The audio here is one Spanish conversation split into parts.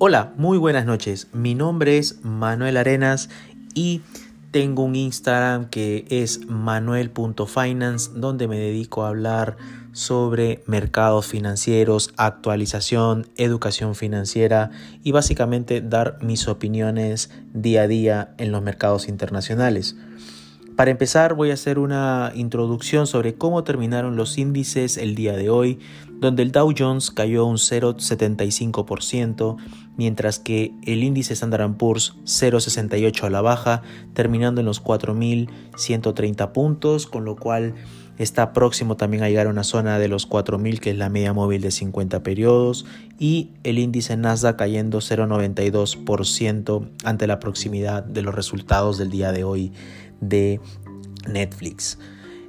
Hola, muy buenas noches. Mi nombre es Manuel Arenas y tengo un Instagram que es manuel.finance donde me dedico a hablar sobre mercados financieros, actualización, educación financiera y básicamente dar mis opiniones día a día en los mercados internacionales. Para empezar voy a hacer una introducción sobre cómo terminaron los índices el día de hoy, donde el Dow Jones cayó un 0,75%, mientras que el índice Standard Poor's 0,68 a la baja, terminando en los 4.130 puntos, con lo cual está próximo también a llegar a una zona de los 4.000, que es la media móvil de 50 periodos, y el índice Nasdaq cayendo 0,92% ante la proximidad de los resultados del día de hoy de Netflix.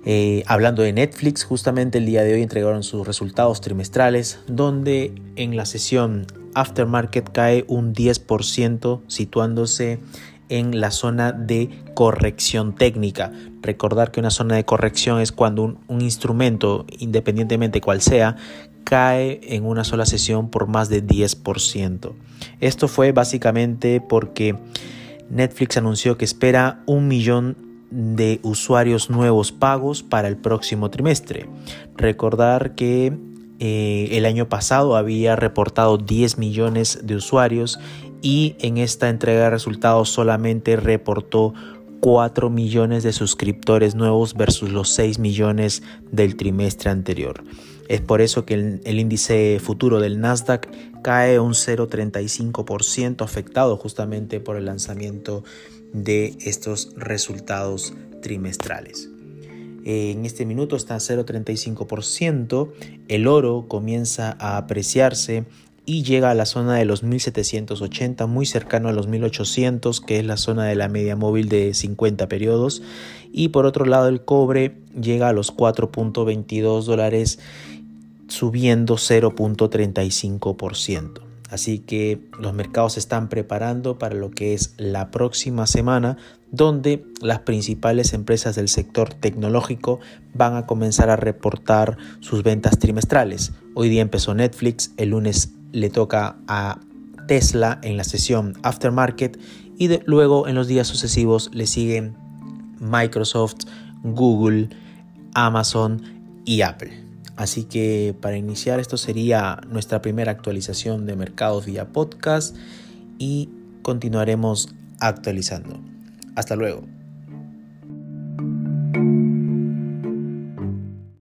Eh, hablando de Netflix, justamente el día de hoy entregaron sus resultados trimestrales, donde en la sesión aftermarket cae un 10%, situándose en la zona de corrección técnica. Recordar que una zona de corrección es cuando un, un instrumento, independientemente cual sea, cae en una sola sesión por más de 10%. Esto fue básicamente porque Netflix anunció que espera un millón de usuarios nuevos pagos para el próximo trimestre. Recordar que eh, el año pasado había reportado 10 millones de usuarios y en esta entrega de resultados solamente reportó 4 millones de suscriptores nuevos versus los 6 millones del trimestre anterior. Es por eso que el, índice futuro del Nasdaq cae un 0,35% afectado justamente por el lanzamiento de estos resultados trimestrales. En este minuto está 0,35%, el oro comienza a apreciarse y llega a la zona de los 1780, muy cercano a los 1800, que es la zona de la media móvil de 50 periodos. Y por otro lado, el cobre llega a los 4.22 dólares subiendo 0.35%. Así que los mercados se están preparando para lo que es la próxima semana, donde las principales empresas del sector tecnológico van a comenzar a reportar sus ventas trimestrales. Hoy día empezó Netflix, el lunes le toca a Tesla en la sesión aftermarket y luego en los días sucesivos le siguen Microsoft, Google, Amazon y Apple. Así que para iniciar esto sería nuestra primera actualización de mercados vía podcast y continuaremos actualizando. Hasta luego.